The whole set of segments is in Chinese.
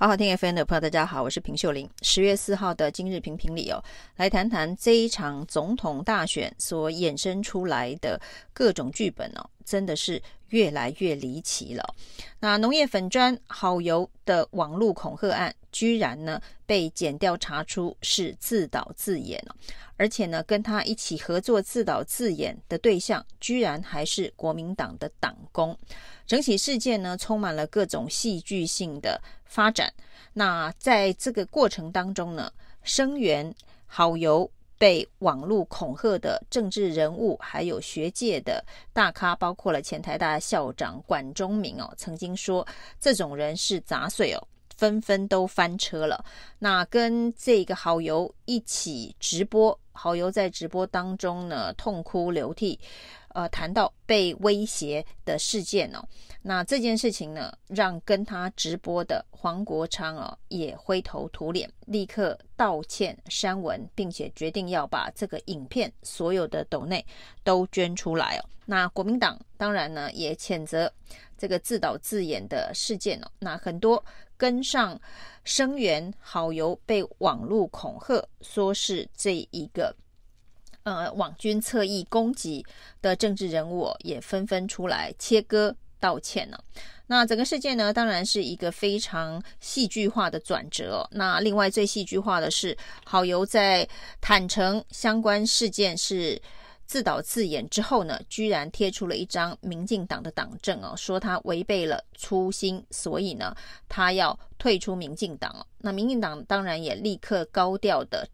好好听 FM 的朋友，大家好，我是平秀玲。十月四号的今日评评理哦，来谈谈这一场总统大选所衍生出来的各种剧本哦，真的是越来越离奇了。那农业粉砖好油的网络恐吓案，居然呢被检调查出是自导自演，而且呢跟他一起合作自导自演的对象，居然还是国民党的党工。整起事件呢，充满了各种戏剧性的发展。那在这个过程当中呢，声援好油被网络恐吓的政治人物，还有学界的大咖，包括了前台大校长管中明哦，曾经说这种人是杂碎哦，纷纷都翻车了。那跟这个好友一起直播，好友在直播当中呢，痛哭流涕。呃，谈到被威胁的事件哦，那这件事情呢，让跟他直播的黄国昌哦也灰头土脸，立刻道歉删文，并且决定要把这个影片所有的抖内都捐出来哦。那国民党当然呢也谴责这个自导自演的事件哦。那很多跟上声援好友被网络恐吓，说是这一个。呃，网军侧翼攻击的政治人物也纷纷出来切割道歉了。那整个事件呢，当然是一个非常戏剧化的转折。那另外最戏剧化的是，好油在坦承相关事件是自导自演之后呢，居然贴出了一张民进党的党证哦，说他违背了初心，所以呢，他要退出民进党哦。那民进党当然也立刻高调的。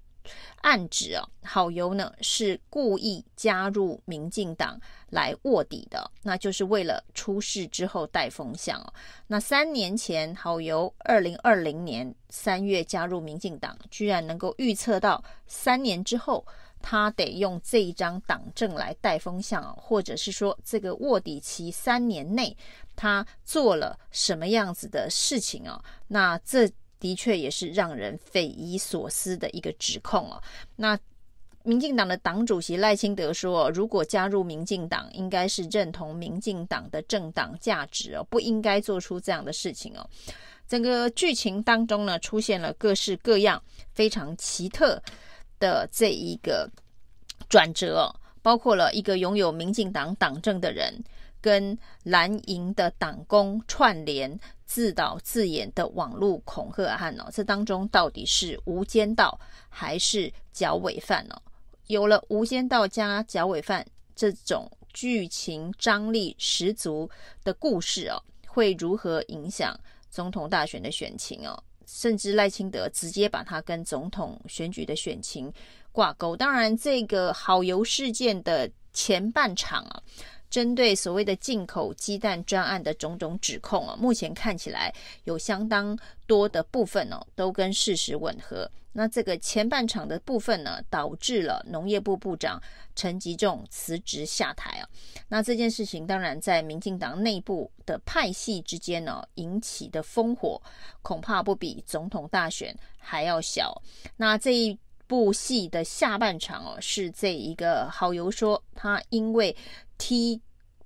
暗指啊，好油呢是故意加入民进党来卧底的，那就是为了出事之后带风向哦。那三年前，好油二零二零年三月加入民进党，居然能够预测到三年之后，他得用这一张党证来带风向，或者是说这个卧底期三年内，他做了什么样子的事情啊？那这。的确也是让人匪夷所思的一个指控哦。那民进党的党主席赖清德说，如果加入民进党，应该是认同民进党的政党价值哦，不应该做出这样的事情哦。整个剧情当中呢，出现了各式各样非常奇特的这一个转折，包括了一个拥有民进党党政的人。跟蓝营的党工串联自导自演的网络恐吓案哦，这当中到底是无间道还是剿尾犯哦？有了无间道加剿尾犯这种剧情张力十足的故事哦，会如何影响总统大选的选情哦？甚至赖清德直接把它跟总统选举的选情挂钩。当然，这个好油事件的前半场啊。针对所谓的进口鸡蛋专案的种种指控啊，目前看起来有相当多的部分哦，都跟事实吻合。那这个前半场的部分呢，导致了农业部部长陈吉仲辞职下台啊。那这件事情当然在民进党内部的派系之间呢，引起的烽火恐怕不比总统大选还要小。那这一部戏的下半场哦，是这一个好友说他因为。踢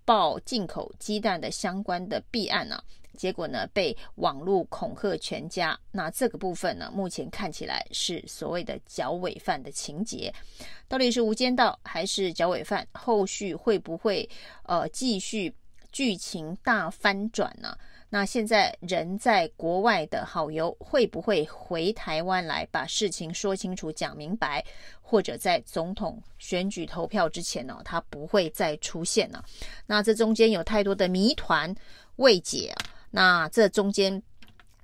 爆进口鸡蛋的相关的弊案呢、结果呢被网络恐吓全家。那这个部分呢，目前看起来是所谓的剿尾犯的情节，到底是无间道还是剿尾犯？后续会不会呃继续剧情大翻转呢？那现在人在国外的好友会不会回台湾来把事情说清楚、讲明白？或者在总统选举投票之前呢，他不会再出现了。那这中间有太多的谜团未解啊。那这中间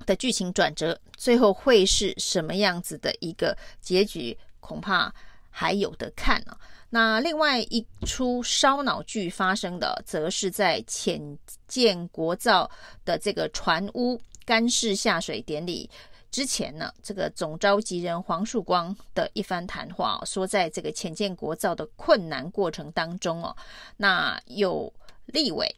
的剧情转折，最后会是什么样子的一个结局？恐怕还有的看呢。那另外一出烧脑剧发生的，则是在潜舰国造的这个船坞干式下水典礼之前呢，这个总召集人黄树光的一番谈话，说在这个潜舰国造的困难过程当中哦，那有立委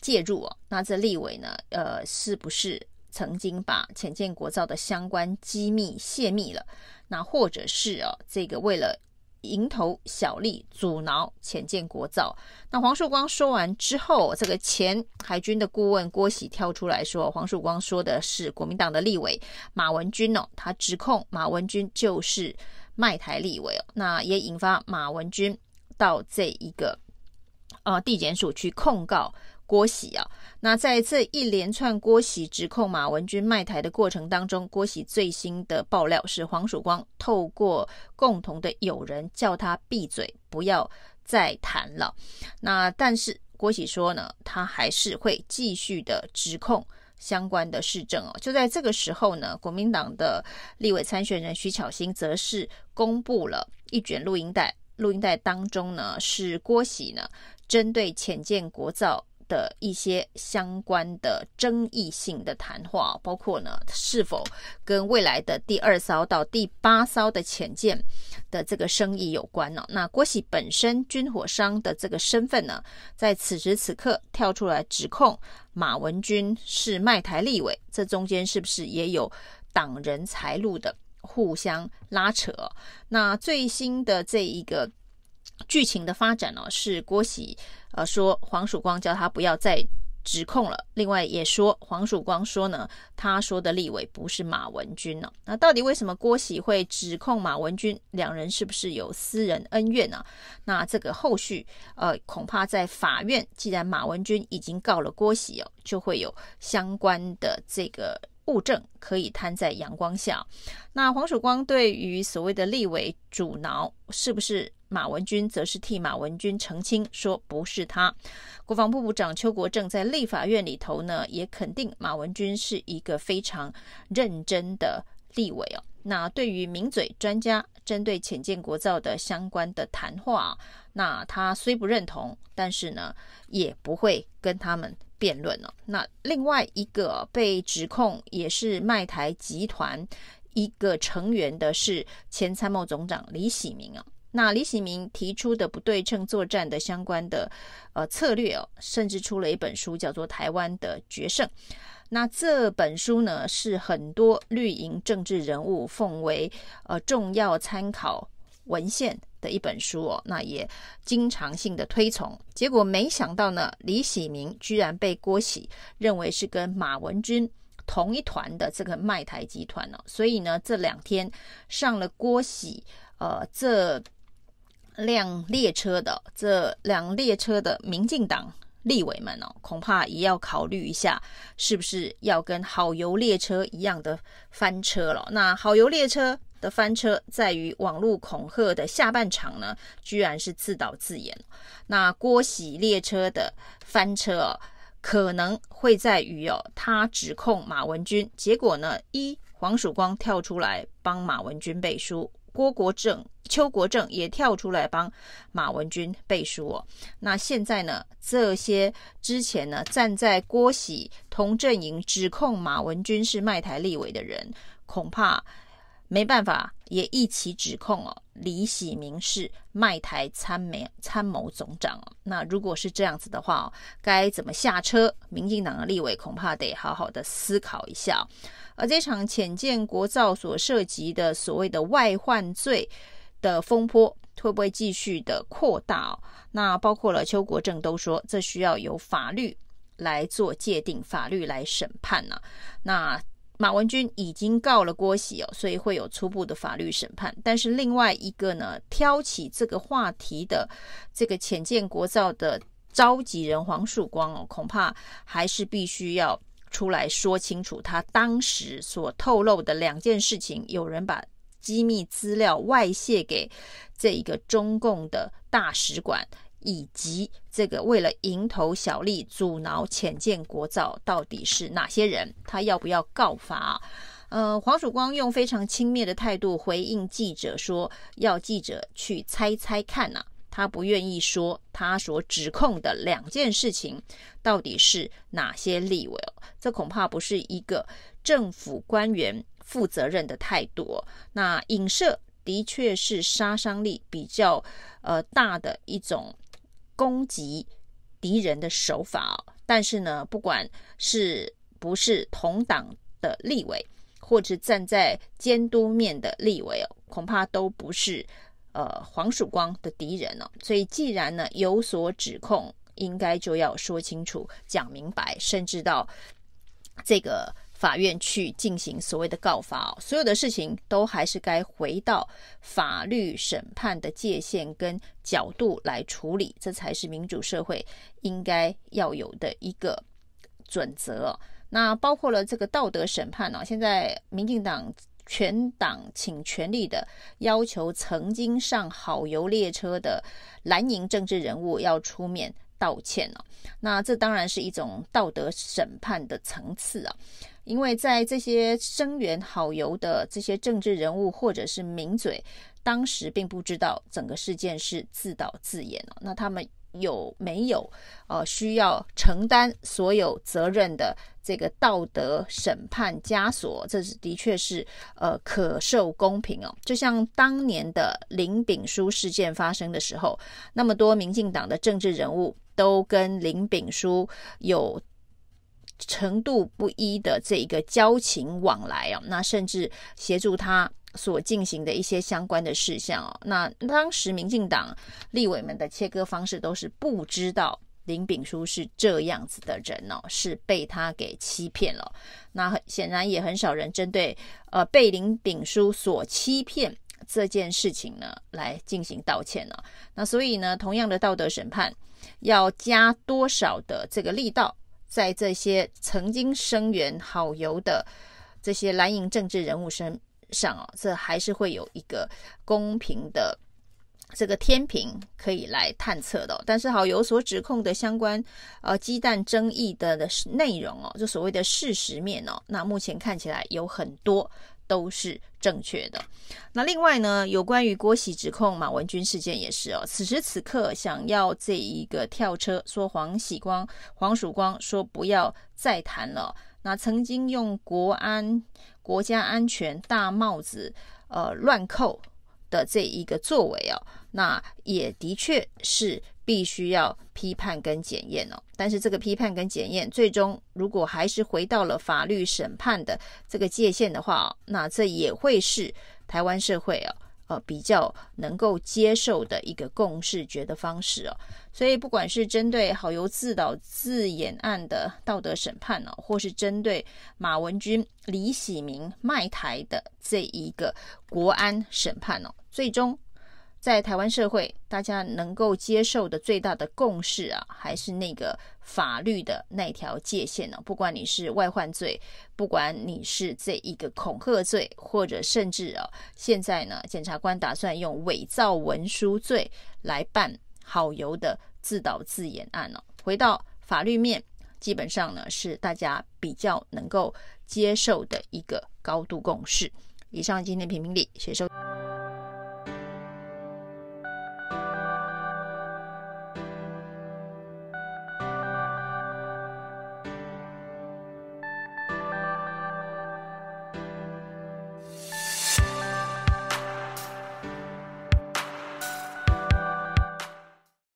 介入哦，那这立委呢，呃，是不是曾经把潜舰国造的相关机密泄密了？那或者是哦，这个为了蝇头小利，阻挠潜舰国造。那黄曙光说完之后，这个前海军的顾问郭喜跳出来说，黄曙光说的是国民党的立委马文君哦，他指控马文君就是卖台立委哦，那也引发马文君到这一个呃地检署去控告。郭喜啊，那在这一连串郭喜指控马文君卖台的过程当中，郭喜最新的爆料是黄曙光透过共同的友人叫他闭嘴，不要再谈了。那但是郭喜说呢，他还是会继续的指控相关的市政哦。就在这个时候呢，国民党的立委参选人徐巧芯则是公布了一卷录音带，录音带当中呢是郭喜呢针对浅见国造。的一些相关的争议性的谈话，包括呢，是否跟未来的第二艘到第八艘的潜舰的这个生意有关呢？那郭喜本身军火商的这个身份呢，在此时此刻跳出来指控马文君是卖台立委，这中间是不是也有挡人财路的互相拉扯？那最新的这一个。剧情的发展呢、哦，是郭喜呃说黄曙光叫他不要再指控了。另外也说黄曙光说呢，他说的立委不是马文君呢、哦。那到底为什么郭喜会指控马文君？两人是不是有私人恩怨呢？那这个后续呃恐怕在法院，既然马文君已经告了郭喜哦，就会有相关的这个物证可以摊在阳光下。那黄曙光对于所谓的立委阻挠，是不是？马文君则是替马文君澄清说不是他。国防部部长邱国正在立法院里头呢，也肯定马文君是一个非常认真的立委哦。那对于名嘴专家针对浅见国造的相关的谈话，那他虽不认同，但是呢，也不会跟他们辩论哦。那另外一个被指控也是卖台集团一个成员的是前参谋总长李喜明啊。那李喜明提出的不对称作战的相关的呃策略哦，甚至出了一本书，叫做《台湾的决胜》。那这本书呢，是很多绿营政治人物奉为呃重要参考文献的一本书哦。那也经常性的推崇。结果没想到呢，李喜明居然被郭喜认为是跟马文君同一团的这个卖台集团哦。所以呢，这两天上了郭喜呃这。辆列车的这辆列车的民进党立委们哦，恐怕也要考虑一下，是不是要跟好游列车一样的翻车了？那好游列车的翻车，在于网络恐吓的下半场呢，居然是自导自演。那郭喜列车的翻车哦，可能会在于哦，他指控马文君，结果呢，一黄曙光跳出来帮马文君背书。郭国正、邱国正也跳出来帮马文君背书哦。那现在呢？这些之前呢站在郭喜同阵营指控马文君是卖台立委的人，恐怕没办法也一起指控哦。李喜明是卖台参谋参谋总长哦。那如果是这样子的话，该怎么下车？民进党的立委恐怕得好好的思考一下。而这场浅见国造所涉及的所谓的外患罪的风波，会不会继续的扩大？哦那包括了邱国正都说，这需要由法律来做界定，法律来审判呢、那马文君已经告了郭喜哦，所以会有初步的法律审判。但是另外一个呢，挑起这个话题的这个潜舰国造的召集人黄曙光哦，恐怕还是必须要。出来说清楚，他当时所透露的两件事情，有人把机密资料外泄给这一个中共的大使馆，以及这个为了蝇头小利阻挠浅见国造，到底是哪些人？他要不要告发？呃，黄曙光用非常轻蔑的态度回应记者说，要记者去猜猜看呐、啊。他不愿意说他所指控的两件事情到底是哪些立委，这恐怕不是一个政府官员负责任的态度。那影射的确是杀伤力比较呃大的一种攻击敌人的手法哦，但是呢，不管是不是同党的立委，或者站在监督面的立委哦，恐怕都不是。呃黄曙光的敌人哦。所以既然呢有所指控，应该就要说清楚、讲明白，甚至到这个。法院去进行所谓的告发哦，所有的事情都还是该回到法律审判的界限跟角度来处理，这才是民主社会应该要有的一个准则。那包括了这个道德审判呢，现在民进党全党请全力的要求曾经上好游列车的蓝营政治人物要出面道歉了。那这当然是一种道德审判的层次啊。因为在这些声援好游的这些政治人物或者是名嘴，当时并不知道整个事件是自导自演哦。那他们有没有呃需要承担所有责任的这个道德审判枷锁？这是的确是呃可受公平哦。就像当年的林炳书事件发生的时候，那么多民进党的政治人物都跟林炳书有。程度不一的这一个交情往来哦，那甚至协助他所进行的一些相关的事项哦，那当时民进党立委们的切割方式都是不知道林炳书是这样子的人哦，是被他给欺骗了。那很显然也很少人针对呃被林炳书所欺骗这件事情呢来进行道歉了。那所以呢，同样的道德审判要加多少的这个力道？在这些曾经声援好游的这些蓝营政治人物身上啊，这还是会有一个公平的这个天平可以来探测的。但是好有所指控的相关呃鸡蛋争议的的内容哦，就所谓的事实面哦，那目前看起来有很多。都是正确的。那另外呢，有关于郭玺指控马文君事件也是哦，此时此刻想要这一个跳车，说黄喜光、黄曙光说不要再谈了。那曾经用国安、国家安全大帽子呃乱扣的这一个作为哦，那也的确是。必须要批判跟检验哦，但是这个批判跟检验，最终如果还是回到了法律审判的这个界限的话，那这也会是台湾社会啊，呃，比较能够接受的一个共识觉的方式哦。所以，不管是针对好游自导自演案的道德审判哦，或是针对马文君、李喜明卖台的这一个国安审判哦，最终。在台湾社会，大家能够接受的最大的共识啊，还是那个法律的那条界限呢、不管你是外患罪，不管你是这一个恐吓罪，或者甚至啊，现在呢，检察官打算用伪造文书罪来办好游的自导自演案呢、回到法律面，基本上呢是大家比较能够接受的一个高度共识。以上今天评评理，谢谢收。